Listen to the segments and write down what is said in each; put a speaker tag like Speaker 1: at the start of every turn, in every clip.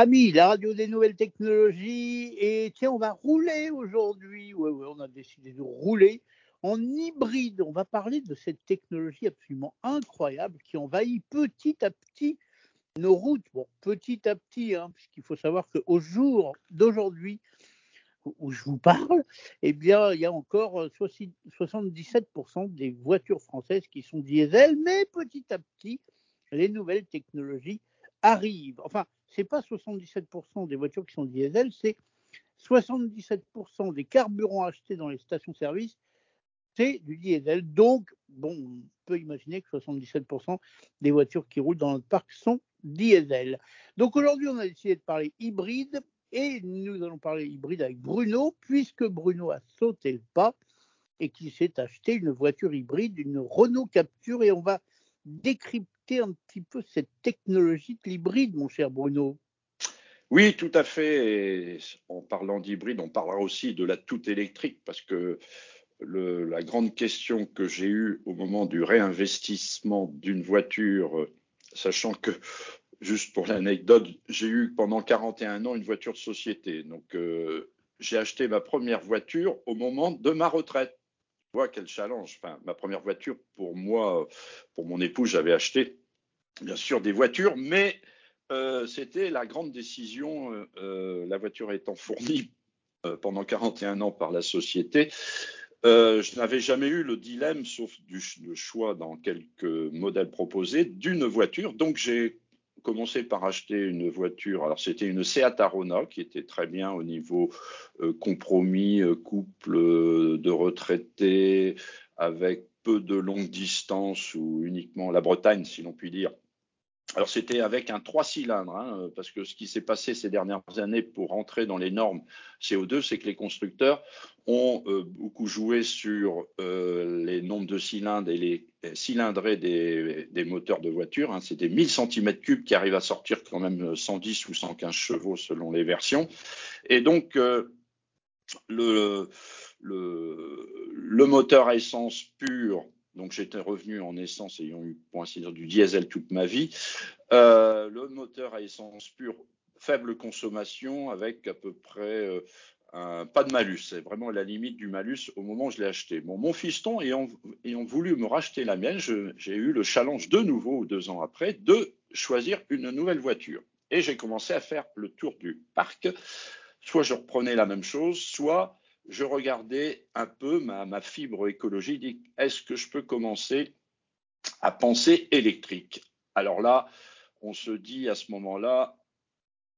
Speaker 1: Ami, la radio des nouvelles technologies. Et tiens, on va rouler aujourd'hui. Oui, oui, on a décidé de rouler en hybride. On va parler de cette technologie absolument incroyable qui envahit petit à petit nos routes. Bon, petit à petit, hein, puisqu'il faut savoir qu'au jour d'aujourd'hui, où je vous parle, eh bien, il y a encore 77% des voitures françaises qui sont diesel, mais petit à petit, les nouvelles technologies arrivent. Enfin, c'est pas 77% des voitures qui sont diesel, c'est 77% des carburants achetés dans les stations-service, c'est du diesel. Donc, bon, on peut imaginer que 77% des voitures qui roulent dans notre parc sont diesel. Donc aujourd'hui, on a décidé de parler hybride et nous allons parler hybride avec Bruno, puisque Bruno a sauté le pas et qu'il s'est acheté une voiture hybride, une Renault Capture, et on va décrypter un petit peu cette technologie de l'hybride, mon cher Bruno?
Speaker 2: Oui, tout à fait. En parlant d'hybride, on parlera aussi de la toute électrique parce que la grande question que j'ai eue au moment du réinvestissement d'une voiture, sachant que, juste pour l'anecdote, j'ai eu pendant 41 ans une voiture de société. Donc, euh, j'ai acheté ma première voiture au moment de ma retraite. Vois quel challenge? Enfin, ma première voiture, pour moi, pour mon épouse, j'avais acheté, bien sûr, des voitures, mais euh, c'était la grande décision, euh, euh, la voiture étant fournie pendant 41 ans par la société. je n'avais jamais eu le dilemme, sauf le choix dans quelques modèles proposés, d'une voiture. Donc j'ai commencé par acheter une voiture. Alors c'était une Seat Arona qui était très bien au niveau compromis, couple de retraités avec peu de longues distances ou uniquement la Bretagne, si l'on peut dire, alors c'était avec un trois cylindres, hein, parce que ce qui s'est passé ces dernières années pour rentrer dans les normes CO2, c'est que les constructeurs ont euh, beaucoup joué sur euh, les nombres de cylindres et les cylindrés des, moteurs de voiture. Hein. C'était 1000 cm3 qui arrivent à sortir quand même 110 ou 115 chevaux selon les versions. Et donc euh, le, le, le moteur à essence pur donc j'étais revenu en essence ayant eu pour ainsi dire du diesel toute ma vie. Euh, le moteur à essence pure, faible consommation avec à peu près euh, pas de malus. C'est vraiment la limite du malus au moment où je l'ai acheté. Mon fiston ayant, ayant voulu me racheter la mienne, j'ai eu le challenge de nouveau deux ans après de choisir une nouvelle voiture. Et j'ai commencé à faire le tour du parc. Soit je reprenais la même chose, soit je regardais un peu ma, fibre écologique. Est-ce que je peux commencer à penser électrique? Alors là, on se dit à ce moment-là,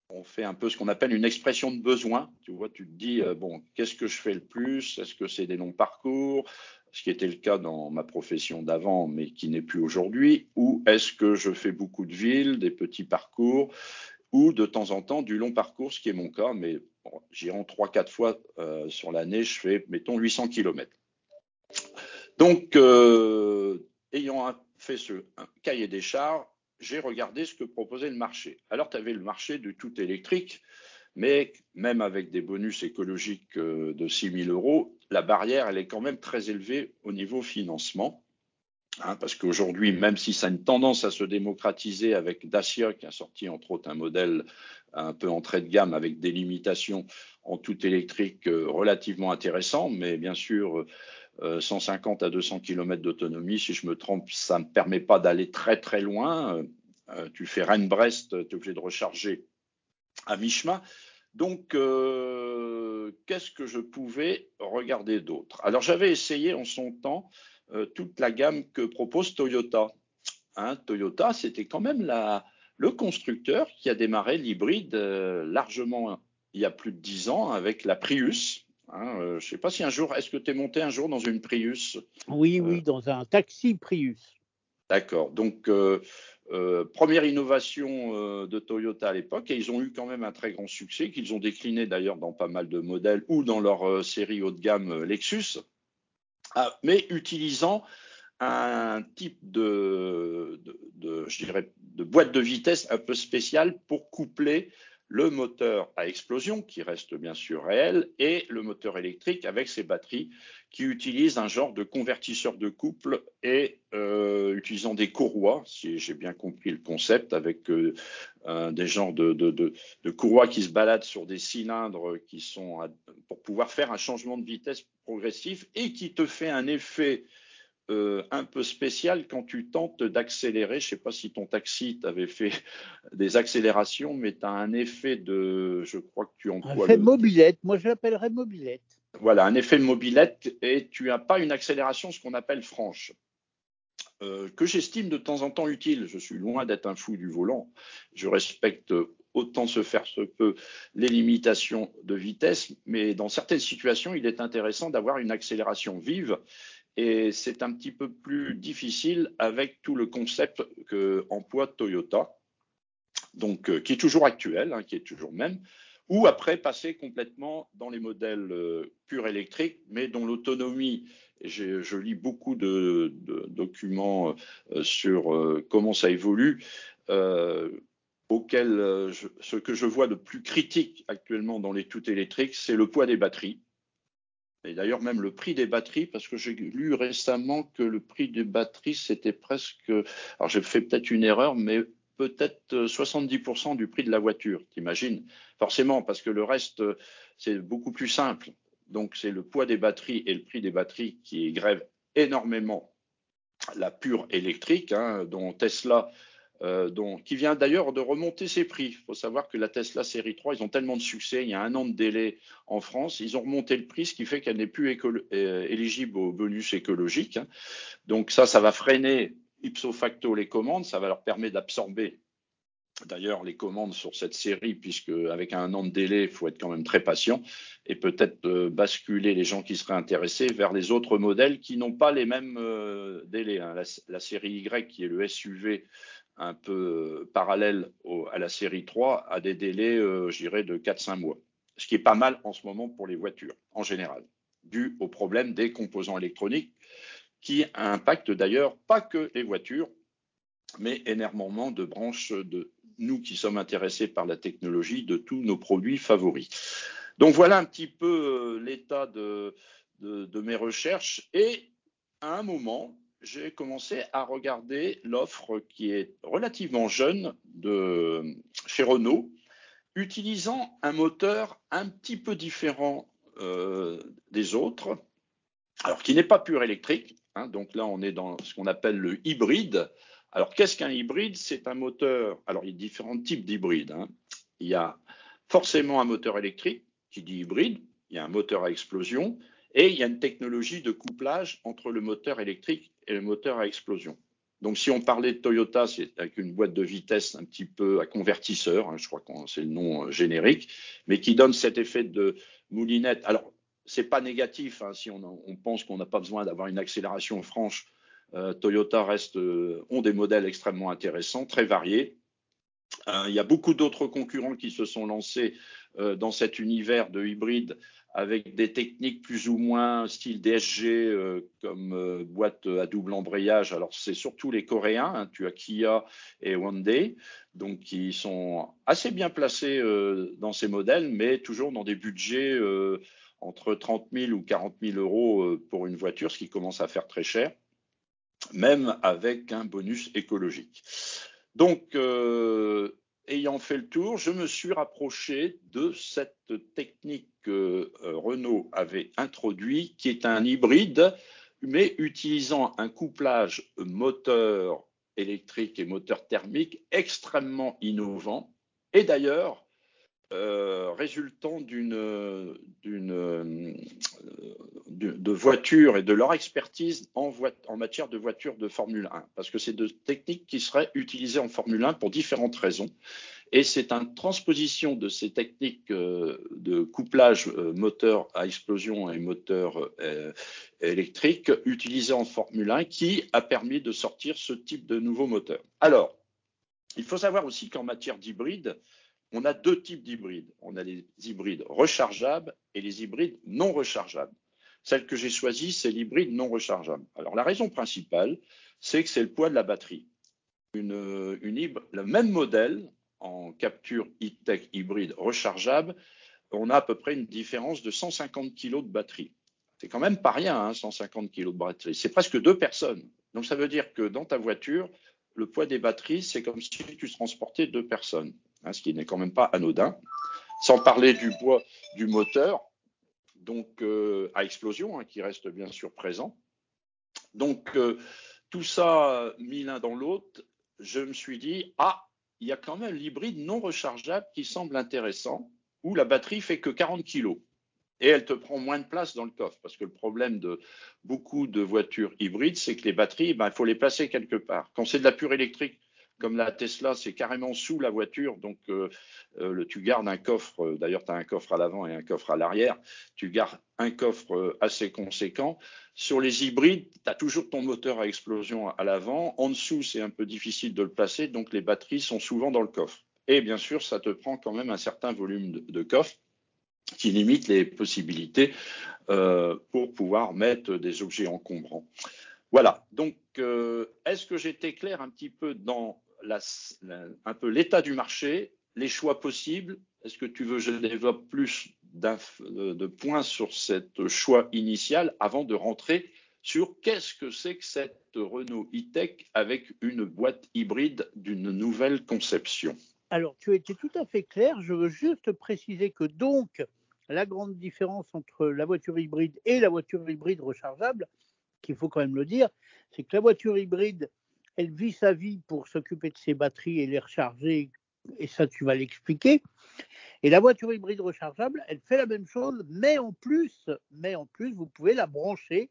Speaker 2: on fait un peu ce qu'on appelle une expression de besoin. Tu vois, tu te dis, euh, bon, qu'est-ce que je fais le plus? Est-ce que c'est des longs parcours? Ce qui était le cas dans ma profession d'avant, mais qui n'est plus aujourd'hui, ou est-ce que je fais beaucoup de villes, des petits parcours, ou de temps en temps du long parcours, ce qui est mon cas, mais j'irai 3-4 fois euh, sur l'année, je fais, mettons, 800 km. Donc, euh, ayant fait ce cahier des charges, j'ai regardé ce que proposait le marché. Alors, tu avais le marché du tout électrique, mais même avec des bonus écologiques euh, de 6 000 euros, la barrière, elle est quand même très élevée au niveau financement. Hein, parce qu'aujourd'hui, même si ça a une tendance à se démocratiser avec Dacia, qui a sorti entre autres un modèle un peu entrée de gamme avec des limitations en tout électrique euh, relativement intéressant, mais bien sûr, 150 euh, à 200 km d'autonomie, si je me trompe, ça ne me permet pas d'aller très très loin. Euh, tu fais Rennes-Brest, tu es obligé de recharger à mi-chemin. Donc, qu'est-ce que je pouvais regarder d'autre? Alors, j'avais essayé en son temps euh, toute la gamme que propose Toyota. Hein, Toyota, c'était quand même la, le constructeur qui a démarré l'hybride euh, largement il y a plus de dix ans avec la Prius. Hein, euh, je ne sais pas si un jour, est-ce que tu es monté un jour dans une Prius?
Speaker 1: Oui, oui, dans un taxi Prius.
Speaker 2: D'accord. Donc, première innovation de Toyota à l'époque, et ils ont eu quand même un très grand succès, qu'ils ont décliné d'ailleurs dans pas mal de modèles ou dans leur série haut de gamme Lexus. Ah, mais utilisant un type de, je dirais, de boîte de vitesse un peu spéciale pour coupler le moteur à explosion, qui reste bien sûr réel, et le moteur électrique avec ses batteries, qui utilisent un genre de convertisseur de couple et euh, utilisant des courroies, si j'ai bien compris le concept, avec euh, des genres de, de, courroies qui se baladent sur des cylindres qui sont pour pouvoir faire un changement de vitesse progressif et qui te fait un effet euh, un peu spécial quand tu tentes d'accélérer. Je ne sais pas si ton taxi t'avait fait des accélérations, mais tu as un effet de, je crois que tu
Speaker 1: emploies. Un effet mobilette, moi je l'appellerais mobilette.
Speaker 2: Voilà, un effet mobilette et tu n'as pas une accélération, ce qu'on appelle franche. Euh, que j'estime de temps en temps utile. Je suis loin d'être un fou du volant. Je respecte autant se faire se peut les limitations de vitesse, mais dans certaines situations, il est intéressant d'avoir une accélération vive et c'est un petit peu plus difficile avec tout le concept que emploie Toyota, donc euh, qui est toujours actuel, hein, qui est toujours même, ou après passer complètement dans les modèles euh, purs électriques, mais dont l'autonomie, je lis beaucoup de, documents euh, sur comment ça évolue, auquel ce que je vois de plus critique actuellement dans les tout électriques, c'est le poids des batteries et d'ailleurs même le prix des batteries, parce que j'ai lu récemment que le prix des batteries, c'était presque, alors j'ai fait peut-être une erreur, mais peut-être 70% du prix de la voiture, t'imagines? Forcément, parce que le reste, c'est beaucoup plus simple. Donc c'est le poids des batteries et le prix des batteries qui grèvent énormément la pure électrique, hein, dont Tesla euh, qui vient d'ailleurs de remonter ses prix. Il faut savoir que la Tesla série 3, ils ont tellement de succès, il y a un an de délai en France, ils ont remonté le prix, ce qui fait qu'elle n'est plus euh, éligible au bonus écologique. Hein. Donc ça, ça va freiner ipso facto les commandes, ça va leur permettre d'absorber d'ailleurs les commandes sur cette série, puisque avec un an de délai, il faut être quand même très patient et peut-être euh, basculer les gens qui seraient intéressés vers les autres modèles qui n'ont pas les mêmes délais. Hein. La, série Y, qui est le SUV un peu euh, parallèle à la série 3 a des délais, euh, je dirais, de 4-5 mois. Ce qui est pas mal en ce moment pour les voitures, en général, dû au problème des composants électroniques qui impactent d'ailleurs pas que les voitures, mais énormément de branches de nous qui sommes intéressés par la technologie de tous nos produits favoris. Donc voilà un petit peu euh, l'état de, de mes recherches. Et à un moment, j'ai commencé à regarder l'offre qui est relativement jeune de chez Renault, utilisant un moteur un petit peu différent euh, des autres, alors qui n'est pas pur électrique. Hein, donc là, on est dans ce qu'on appelle le hybride. Alors, qu'est-ce qu'un hybride? C'est un moteur. Alors, il y a différents types d'hybrides. Hein. Il y a forcément un moteur électrique qui dit hybride. Il y a un moteur à explosion et il y a une technologie de couplage entre le moteur électrique et le moteur à explosion. Donc, si on parlait de Toyota, c'est avec une boîte de vitesse un petit peu à convertisseur, hein, je crois que c'est le nom euh, générique, mais qui donne cet effet de moulinette. Alors, c'est pas négatif hein, si on, pense qu'on n'a pas besoin d'avoir une accélération franche. Euh, Toyota reste euh, ont des modèles extrêmement intéressants, très variés. Il y a beaucoup d'autres concurrents qui se sont lancés dans cet univers de hybride avec des techniques plus ou moins style DSG euh, comme euh, boîte à double embrayage. Alors c'est surtout les Coréens, hein. tu as Kia et Hyundai, donc qui sont assez bien placés euh, dans ces modèles, mais toujours dans des budgets entre 30 000 ou 40 000 euros pour une voiture, ce qui commence à faire très cher, même avec un bonus écologique. Donc ayant fait le tour, je me suis rapproché de cette technique que euh, Renault avait introduite, qui est un hybride, mais utilisant un couplage moteur électrique et moteur thermique extrêmement innovant. Et d'ailleurs, euh, résultant d'une de voitures et de leur expertise en, en matière de voitures de Formule 1, parce que c'est de techniques qui seraient utilisées en Formule 1 pour différentes raisons. Et c'est une transposition de ces techniques euh, de couplage euh, moteur à explosion et moteur électrique utilisées en Formule 1 qui a permis de sortir ce type de nouveau moteur. Alors, il faut savoir aussi qu'en matière d'hybride, on a deux types d'hybrides. On a les hybrides rechargeables et les hybrides non rechargeables. Celle que j'ai choisie, c'est l'hybride non rechargeable. Alors la raison principale, c'est que c'est le poids de la batterie. Une le même modèle en capture e-tech hybride rechargeable, on a à peu près une différence de 150 kg de batterie. C'est quand même pas rien, 150 hein, kg de batterie. C'est presque deux personnes. Donc ça veut dire que dans ta voiture, le poids des batteries, c'est comme si tu transportais deux personnes, hein, ce qui n'est quand même pas anodin. Sans parler du poids du moteur, donc euh, à explosion, hein, qui reste bien sûr présent. Donc euh, tout ça mis l'un dans l'autre, je me suis dit ah, il y a quand même l'hybride non rechargeable qui semble intéressant, où la batterie fait que 40 kg et elle te prend moins de place dans le coffre. Parce que le problème de beaucoup de voitures hybrides, c'est que les batteries, ben, il faut les placer quelque part. Quand c'est de la pure électrique, comme la Tesla, c'est carrément sous la voiture, donc euh, euh, tu gardes un coffre, euh, d'ailleurs tu as un coffre à l'avant et un coffre à l'arrière, tu gardes un coffre assez conséquent. Sur les hybrides, tu as toujours ton moteur à explosion à l'avant, en dessous c'est un peu difficile de le placer, donc les batteries sont souvent dans le coffre. Et bien sûr, ça te prend quand même un certain volume de, coffre qui limite les possibilités pour pouvoir mettre des objets encombrants. Voilà. Donc, est-ce que j'étais clair un petit peu dans un peu l'état du marché, les choix possibles Est-ce que tu veux que je développe plus de points sur cette choix initial avant de rentrer sur qu'est-ce que c'est que cette Renault e-Tech avec une boîte hybride d'une nouvelle conception?
Speaker 1: Alors, tu été tout à fait clair. Je veux juste préciser que donc, la grande différence entre la voiture hybride et la voiture hybride rechargeable, qu'il faut quand même le dire, c'est que la voiture hybride, elle vit sa vie pour s'occuper de ses batteries et les recharger, et ça tu vas l'expliquer. Et la voiture hybride rechargeable, elle fait la même chose, mais en plus, mais en plus, vous pouvez la brancher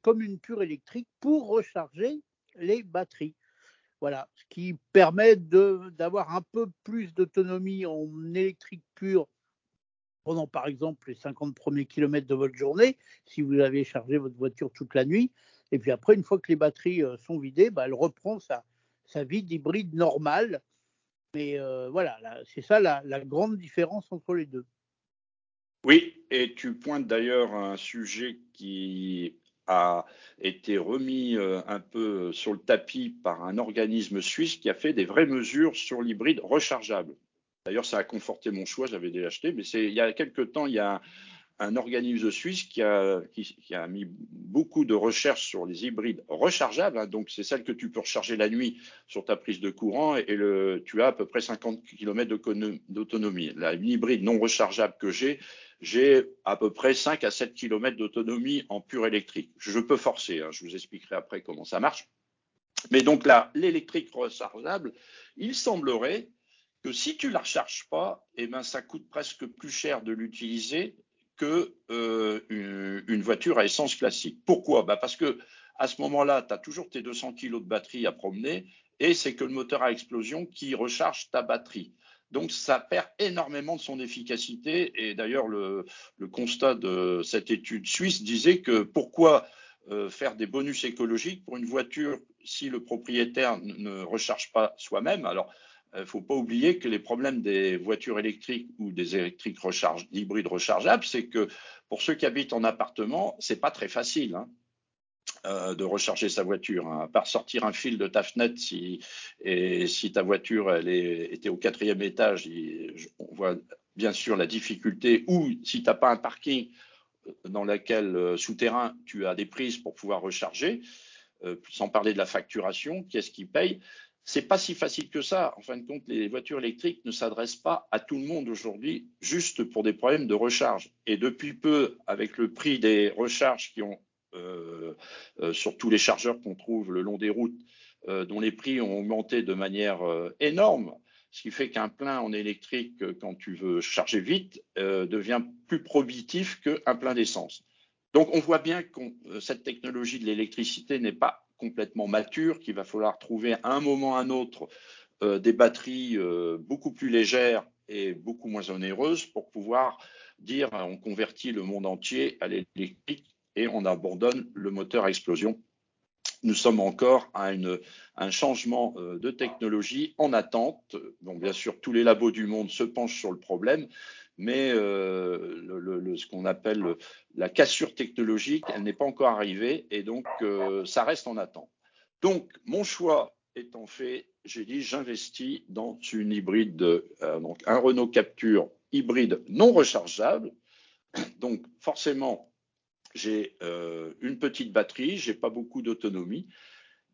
Speaker 1: comme une pure électrique pour recharger les batteries. Voilà, ce qui permet d'avoir un peu plus d'autonomie en électrique pure pendant par exemple les 50 premiers kilomètres de votre journée, si vous avez chargé votre voiture toute la nuit. Et puis après, une fois que les batteries euh, sont vidées, bah, elle reprend sa, sa vie d'hybride normale. Mais euh, voilà, c'est ça la, grande différence entre les deux.
Speaker 2: Oui, et tu pointes d'ailleurs un sujet qui a été remis euh, un peu sur le tapis par un organisme suisse qui a fait des vraies mesures sur l'hybride rechargeable. D'ailleurs, ça a conforté mon choix, j'avais déjà acheté, mais il y a quelques temps, il y a un, organisme suisse qui a, mis beaucoup de recherches sur les hybrides rechargeables. Hein. donc, c'est celle que tu peux recharger la nuit sur ta prise de courant et, tu as à peu près 50 km d'autonomie. La hybride non rechargeable que j'ai, j'ai à peu près 5 à 7 km d'autonomie en pur électrique. Je peux forcer, hein. je vous expliquerai après comment ça marche. Mais donc là, l'électrique rechargeable, il semblerait que si tu la recharges pas, eh ben, ça coûte presque plus cher de l'utiliser que euh, une, voiture à essence classique. Pourquoi? Bah Parce que à ce moment-là, tu as toujours tes 200 kg de batterie à promener et c'est que le moteur à explosion qui recharge ta batterie. Donc ça perd énormément de son efficacité et d'ailleurs le, constat de cette étude suisse disait que pourquoi euh, faire des bonus écologiques pour une voiture si le propriétaire ne recharge pas soi-même? Alors ne faut pas oublier que les problèmes des voitures électriques ou des électriques recharge, hybrides rechargeables, c'est que pour ceux qui habitent en appartement, c'est pas très facile hein, euh, de recharger sa voiture. Hein. À part sortir un fil de ta fenêtre, si, ta voiture était au quatrième étage, on voit bien sûr la difficulté. Ou si tu n'as pas un parking dans lequel euh, souterrain tu as des prises pour pouvoir recharger, sans parler de la facturation, qui est-ce qui paye c'est pas si facile que ça. En fin de compte, les voitures électriques ne s'adressent pas à tout le monde aujourd'hui, juste pour des problèmes de recharge. Et depuis peu, avec le prix des recharges qui ont euh, euh, sur tous les chargeurs qu'on trouve le long des routes, euh, dont les prix ont augmenté de manière énorme, ce qui fait qu'un plein en électrique, quand tu veux charger vite, devient plus prohibitif qu'un plein d'essence. Donc on voit bien que cette technologie de l'électricité n'est pas complètement mature, qu'il va falloir trouver à un moment ou à un autre euh, des batteries euh, beaucoup plus légères et beaucoup moins onéreuses pour pouvoir dire on convertit le monde entier à l'électrique et on abandonne le moteur à explosion. Nous sommes encore à une, un changement euh, de technologie en attente. Donc, bien sûr, tous les labos du monde se penchent sur le problème, mais euh, ce qu'on appelle la cassure technologique, elle n'est pas encore arrivée et donc euh, ça reste en attente. Donc, mon choix étant fait, j'ai dit j'investis dans une hybride, euh, donc un Renault Capture hybride non rechargeable. Donc forcément, j'ai euh, une petite batterie, j'ai pas beaucoup d'autonomie,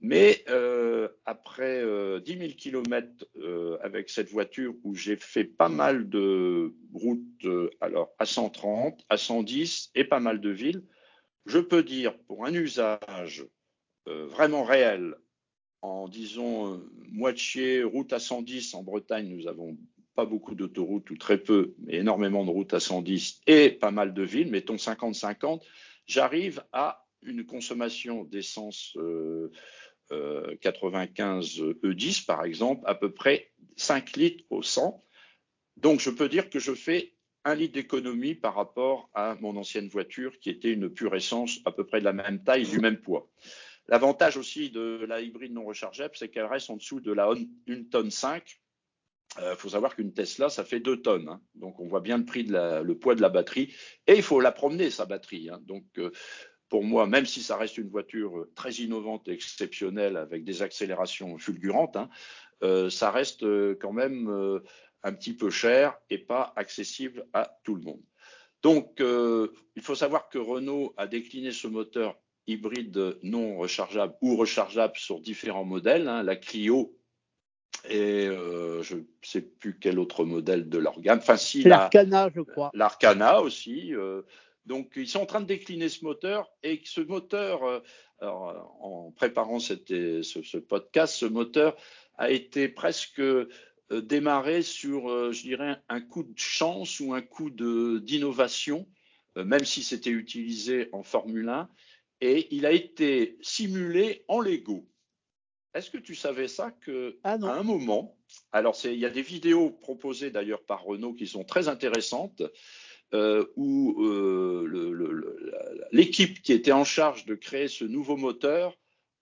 Speaker 2: mais euh, après 10 000 km avec cette voiture où j'ai fait pas mal de routes, alors à 130, à 110 et pas mal de villes, je peux dire pour un usage vraiment réel en disons euh, moitié route à 110 en Bretagne, nous avons pas beaucoup d'autoroutes ou très peu, mais énormément de routes à 110 et pas mal de villes, mettons 50-50, j'arrive à une consommation d'essence 95 euh, E10 par exemple, à peu près 5 litres au 100. Donc je peux dire que je fais un litre d'économie par rapport à mon ancienne voiture qui était une pure essence à peu près de la même taille, du même poids. L'avantage aussi de la hybride non rechargeable, c'est qu'elle reste en dessous de la 1 tonne 5. Il euh, faut savoir qu'une Tesla, ça fait 2 tonnes. Hein. Donc, on voit bien le prix le poids de la batterie. Et il faut la promener, sa batterie. Hein. Donc, euh, pour moi, même si ça reste une voiture très innovante et exceptionnelle avec des accélérations fulgurantes, hein, euh, ça reste quand même un petit peu cher et pas accessible à tout le monde. Donc, il faut savoir que Renault a décliné ce moteur hybride non rechargeable ou rechargeable sur différents modèles, la Clio et euh, je ne sais plus quel autre modèle de l'organe. Enfin, si
Speaker 1: l'Arcana, je crois.
Speaker 2: L'Arcana aussi. Euh, donc, ils sont en train de décliner ce moteur et ce moteur, euh, en préparant cette, ce, ce, podcast, ce moteur a été presque démarré sur, je dirais, un coup de chance ou un coup d'innovation, même si c'était utilisé en Formule 1 et il a été simulé en Lego. Est-ce que tu savais ça que ah à un moment, alors il y a des vidéos proposées d'ailleurs par Renault qui sont très intéressantes, euh, où euh, l'équipe qui était en charge de créer ce nouveau moteur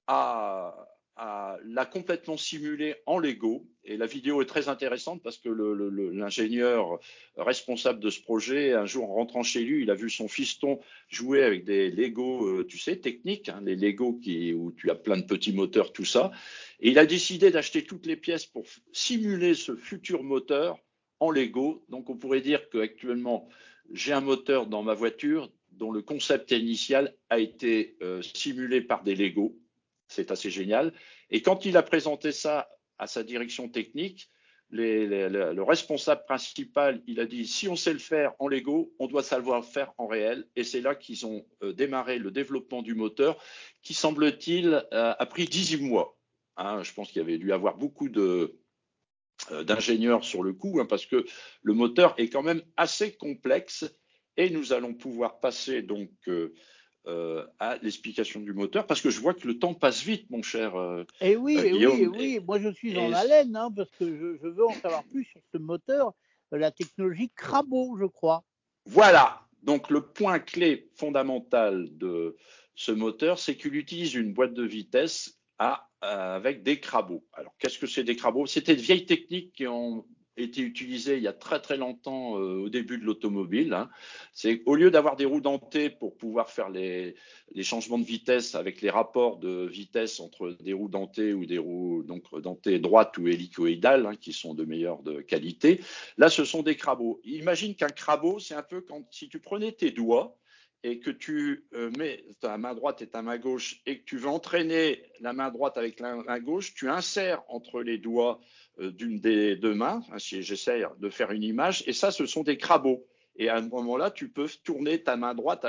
Speaker 2: a, l'a complètement simulé en Lego. Et la vidéo est très intéressante parce que l'ingénieur responsable de ce projet, un jour en rentrant chez lui, il a vu son fiston jouer avec des Lego, euh, tu sais, techniques, hein, les Lego qui, où tu as plein de petits moteurs, tout ça. Et il a décidé d'acheter toutes les pièces pour simuler ce futur moteur en Lego. Donc on pourrait dire qu'actuellement, j'ai un moteur dans ma voiture dont le concept initial a été euh, simulé par des Lego c'est assez génial. Et quand il a présenté ça à sa direction technique, le responsable principal, il a dit si on sait le faire en Lego, on doit savoir le faire en réel. Et c'est là qu'ils ont euh, démarré le développement du moteur, qui semble-t-il euh, a pris 18 mois. Hein, je pense qu'il y avait dû avoir beaucoup euh, d'ingénieurs sur le coup, hein, parce que le moteur est quand même assez complexe. Et nous allons pouvoir passer donc à l'explication du moteur parce que je vois que le temps passe vite, mon cher.
Speaker 1: Euh, et eh oui, euh, oui, oui. Moi, je suis dans la laine hein, parce que je, veux en savoir plus sur ce moteur, la technologie Crabo, je crois.
Speaker 2: Voilà. Donc, le point clé fondamental de ce moteur, c'est qu'il utilise une boîte de vitesse à, avec des crabots. Alors, qu'est-ce que c'est des crabots C'était de vieilles techniques qui ont été utilisé il y a très très longtemps euh, au début de l'automobile. Hein. C'est au lieu d'avoir des roues dentées pour pouvoir faire les, changements de vitesse avec les rapports de vitesse entre des roues dentées ou des roues donc dentées droites ou hélicoïdales hein, qui sont de meilleure qualité. Là, ce sont des crabots. Imagine qu'un crabot, c'est un peu quand si tu prenais tes doigts et que tu euh, mets ta main droite et ta main gauche et que tu veux entraîner la main droite avec la main gauche, tu insères entre les doigts euh, d'une des deux mains, hein, si j'essaie de faire une image, et ça, ce sont des crabos. Et à un moment-là, tu peux tourner ta main droite,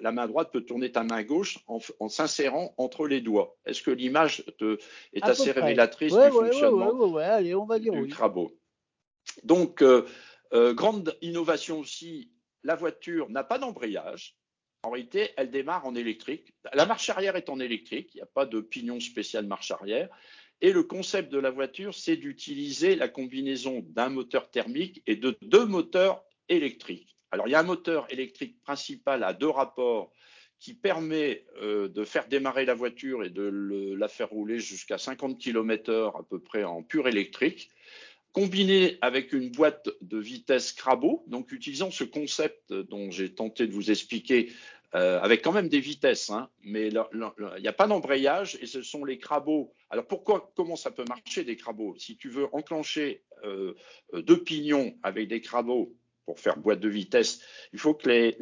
Speaker 2: la main droite peut tourner ta main gauche en, s'insérant entre les doigts. Est-ce que l'image est assez révélatrice du fonctionnement
Speaker 1: Allez, on va dire
Speaker 2: du crabot Donc, euh, euh, grande innovation aussi, la voiture n'a pas d'embrayage. En réalité, elle démarre en électrique. La marche arrière est en électrique, il n'y a pas de pignon spécial marche arrière. Et le concept de la voiture, c'est d'utiliser la combinaison d'un moteur thermique et de deux moteurs électriques. Alors, il y a un moteur électrique principal à deux rapports qui permet euh, de faire démarrer la voiture et de la faire rouler jusqu'à 50 km/h à peu près en pur électrique, combiné avec une boîte de vitesse Crabo, donc utilisant ce concept dont j'ai tenté de vous expliquer euh, avec quand même des vitesses, hein, mais il n'y a pas d'embrayage et ce sont les crabos Alors pourquoi, comment ça peut marcher des crabos Si tu veux enclencher euh, deux pignons avec des crabos pour faire boîte de vitesse, il faut que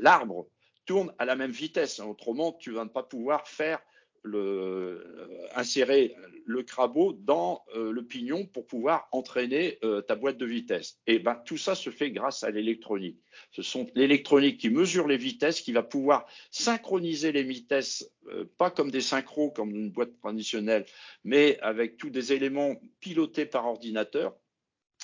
Speaker 2: l'arbre tourne à la même vitesse. Autrement, tu ne vas pas pouvoir faire euh, insérer le crabeau dans euh, le pignon pour pouvoir entraîner euh, ta boîte de vitesse. Et ben tout ça se fait grâce à l'électronique. Ce sont l'électronique qui mesure les vitesses, qui va pouvoir synchroniser les vitesses, pas comme des synchros comme une boîte traditionnelle, mais avec tous des éléments pilotés par ordinateur.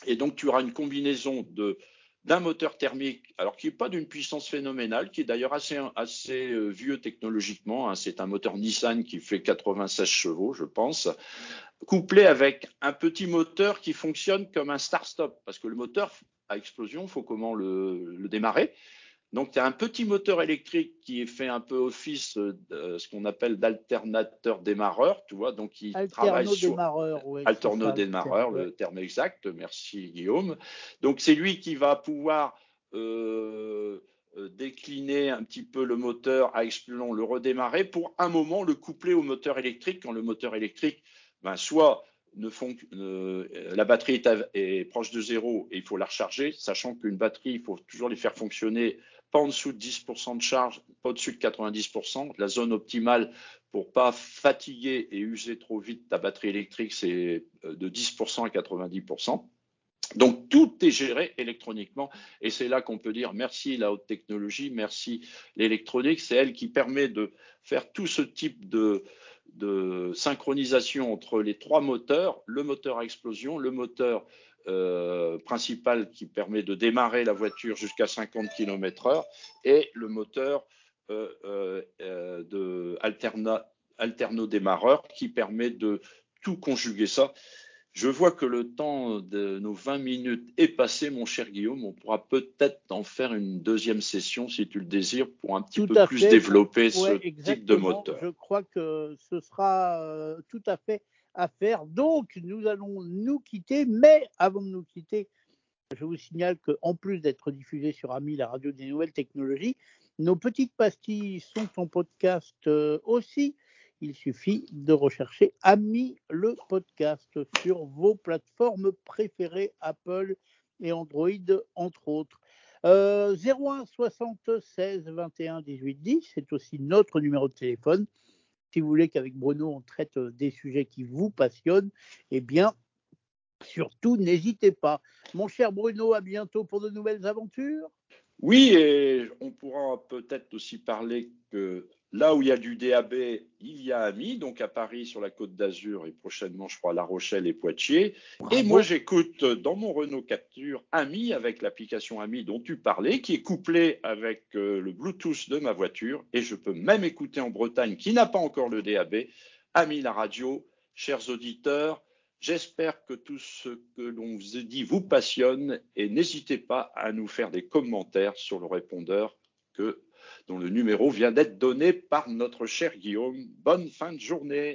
Speaker 2: Et donc tu auras une combinaison de d'un moteur thermique, alors qui n'est pas d'une puissance phénoménale, qui est d'ailleurs assez, euh, vieux technologiquement. Hein. c'est un moteur Nissan qui fait 96 chevaux, je pense, couplé avec un petit moteur qui fonctionne comme un start-stop, parce que le moteur à explosion, il faut comment le démarrer? Donc, tu as un petit moteur électrique qui fait un peu office de ce qu'on appelle d'alternateur démarreur, tu vois, donc qui travaille sur
Speaker 1: démarreur,
Speaker 2: ouais, alterno démarreur, le terme exact. Merci Guillaume. Donc, c'est lui qui va pouvoir euh, euh, décliner un petit peu le moteur à explosion, le redémarrer pour un moment le coupler au moteur électrique quand le moteur électrique, ben, soit ne font, euh, la batterie est, proche de zéro et il faut la recharger, sachant qu'une batterie, il faut toujours les faire fonctionner pas en dessous de 10% de charge, pas au-dessus de 90%. La zone optimale pour pas fatiguer et user trop vite ta batterie électrique, c'est euh, de 10% à 90%. Donc tout est géré électroniquement et c'est là qu'on peut dire merci la haute technologie, merci l'électronique, c'est elle qui permet de faire tout ce type de, de synchronisation entre les trois moteurs, le moteur à explosion, le moteur euh, principal qui permet de démarrer la voiture jusqu'à 50 km/h et le moteur euh, euh, de alterno-démarreur qui permet de tout conjuguer ça. Je vois que le temps de nos 20 minutes est passé, mon cher Guillaume. On pourra peut-être en faire une deuxième session, si tu le désires, pour un petit peu plus développer ce type de moteur.
Speaker 1: Je crois que ce sera tout à fait faire. Donc, nous allons nous quitter, mais avant de nous quitter, je vous signale qu'en plus d'être diffusé sur AMI, la radio des nouvelles technologies, nos petites pastilles sont en podcast euh, aussi. Il suffit de rechercher AMI le podcast sur vos plateformes préférées, Apple et Android, entre autres. Euh, 01 76 21 18 10, c'est aussi notre numéro de téléphone si vous voulez qu'avec Bruno, on traite euh, des sujets qui vous passionnent, eh bien, surtout, n'hésitez pas. Mon cher Bruno, à bientôt pour de nouvelles aventures.
Speaker 2: Oui, et on pourra peut-être aussi parler que Là où il y a du DAB, il y a AMI, donc à Paris sur la côte d'Azur et prochainement, je crois, à La Rochelle et Poitiers. Et moi, j'écoute dans mon Renault Capture AMI avec l'application AMI dont tu parlais, qui est couplée avec euh, le Bluetooth de ma voiture. Et je peux même écouter en Bretagne, qui n'a pas encore le DAB, AMI la radio. Chers auditeurs, J'espère que tout ce que l'on vous a dit vous passionne et n'hésitez pas à nous faire des commentaires sur le répondeur que dont le numéro vient d'être donné par notre cher Guillaume. Bonne fin de journée.